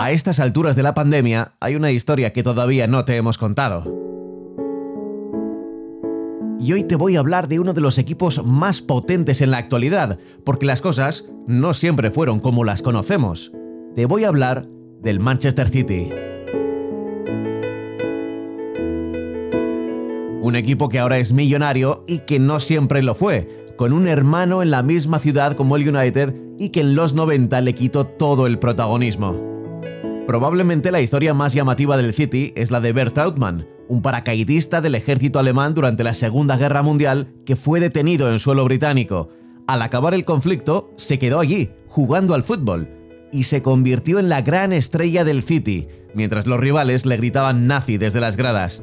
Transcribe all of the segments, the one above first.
A estas alturas de la pandemia hay una historia que todavía no te hemos contado. Y hoy te voy a hablar de uno de los equipos más potentes en la actualidad, porque las cosas no siempre fueron como las conocemos. Te voy a hablar del Manchester City. Un equipo que ahora es millonario y que no siempre lo fue, con un hermano en la misma ciudad como el United y que en los 90 le quitó todo el protagonismo. Probablemente la historia más llamativa del City es la de Bert Trautmann, un paracaidista del ejército alemán durante la Segunda Guerra Mundial que fue detenido en suelo británico. Al acabar el conflicto, se quedó allí, jugando al fútbol, y se convirtió en la gran estrella del City, mientras los rivales le gritaban nazi desde las gradas.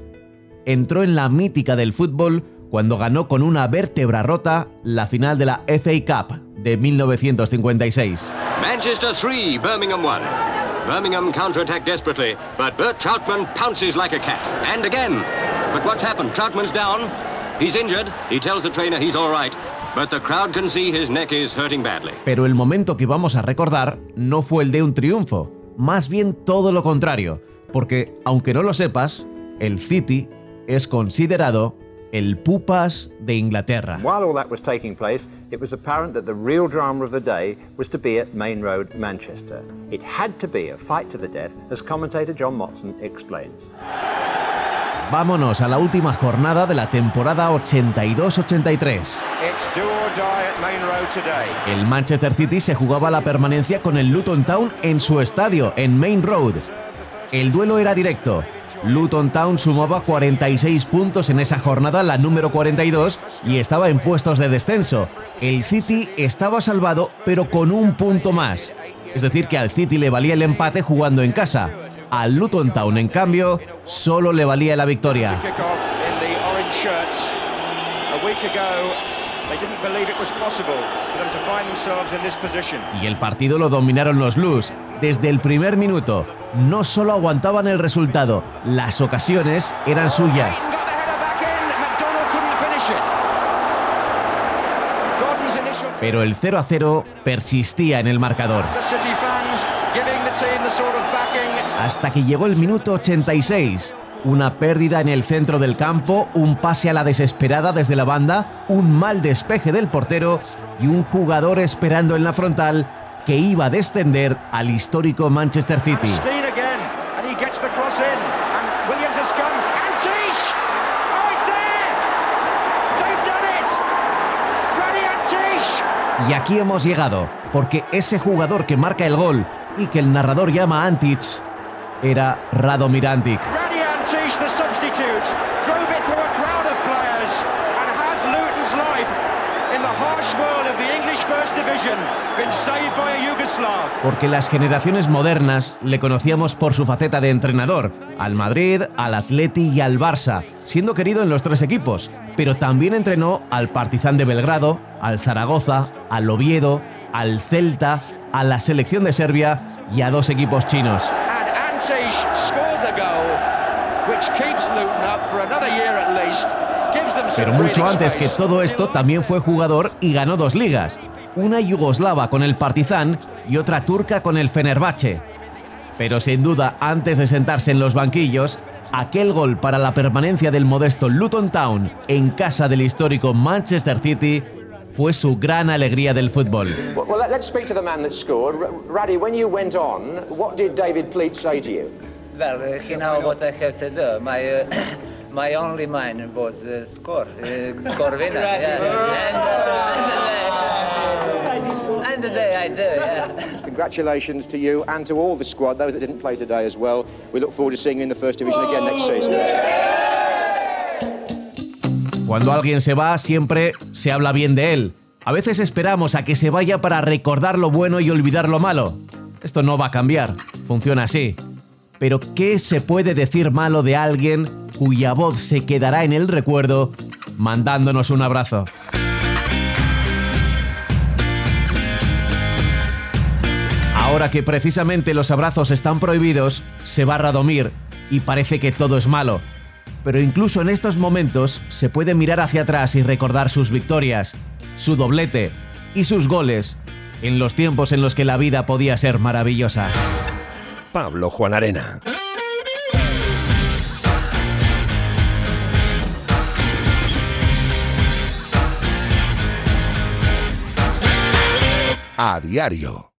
Entró en la mítica del fútbol cuando ganó con una vértebra rota la final de la FA Cup de 1956. Manchester 3, Birmingham 1. Birmingham counterattack desperately, but Bert Troutman pounces like a cat. And again. But what's happened? Troutman's down. He's injured. He tells the trainer he's all right. But the crowd can see his neck is hurting badly. Pero el momento que vamos a recordar no fue el de un triunfo, más bien todo lo contrario, porque, aunque no lo sepas, el City es considerado el Pupas de Inglaterra. While all that was taking place, it was apparent that the real drama of the day was to be at Main Road, Manchester. It had to be a fight to the death, as commentator John Motson explains. Vámonos a la última jornada de la temporada 82-83. El Manchester City se jugaba la permanencia con el Luton Town en su estadio, en Main Road. El duelo era directo. Luton Town sumaba 46 puntos en esa jornada, la número 42, y estaba en puestos de descenso. El City estaba salvado, pero con un punto más. Es decir, que al City le valía el empate jugando en casa. Al Luton Town, en cambio, solo le valía la victoria. Y el partido lo dominaron los Blues. Desde el primer minuto, no solo aguantaban el resultado, las ocasiones eran suyas. Pero el 0 a 0 persistía en el marcador. Hasta que llegó el minuto 86. Una pérdida en el centro del campo, un pase a la desesperada desde la banda, un mal despeje del portero y un jugador esperando en la frontal que iba a descender al histórico Manchester City. Y aquí hemos llegado, porque ese jugador que marca el gol y que el narrador llama Antic era Radomir Antic. Porque las generaciones modernas le conocíamos por su faceta de entrenador, al Madrid, al Atleti y al Barça, siendo querido en los tres equipos, pero también entrenó al Partizan de Belgrado, al Zaragoza, al Oviedo, al Celta, a la selección de Serbia y a dos equipos chinos. Pero mucho antes que todo esto también fue jugador y ganó dos ligas, una yugoslava con el Partizan y otra turca con el Fenerbahce. Pero sin duda, antes de sentarse en los banquillos, aquel gol para la permanencia del modesto Luton Town en casa del histórico Manchester City fue su gran alegría del fútbol. Well, let's speak to the man that scored. Raddy, when you went on, what did David Pleat say to you? Well, uh, he know what I have to do. My, uh, my only mind was uh, score, uh, score winner. yeah. And, and, today I do, yeah. Congratulations to you and to all the squad, those that didn't play today as well. We look forward to seeing you in the First Division again next season. Cuando alguien se va, siempre se habla bien de él. A veces esperamos a que se vaya para recordar lo bueno y olvidar lo malo. Esto no va a cambiar, funciona así. Pero ¿qué se puede decir malo de alguien cuya voz se quedará en el recuerdo mandándonos un abrazo? Ahora que precisamente los abrazos están prohibidos, se va Radomir y parece que todo es malo. Pero incluso en estos momentos se puede mirar hacia atrás y recordar sus victorias, su doblete y sus goles en los tiempos en los que la vida podía ser maravillosa. Pablo Juan Arena. A diario.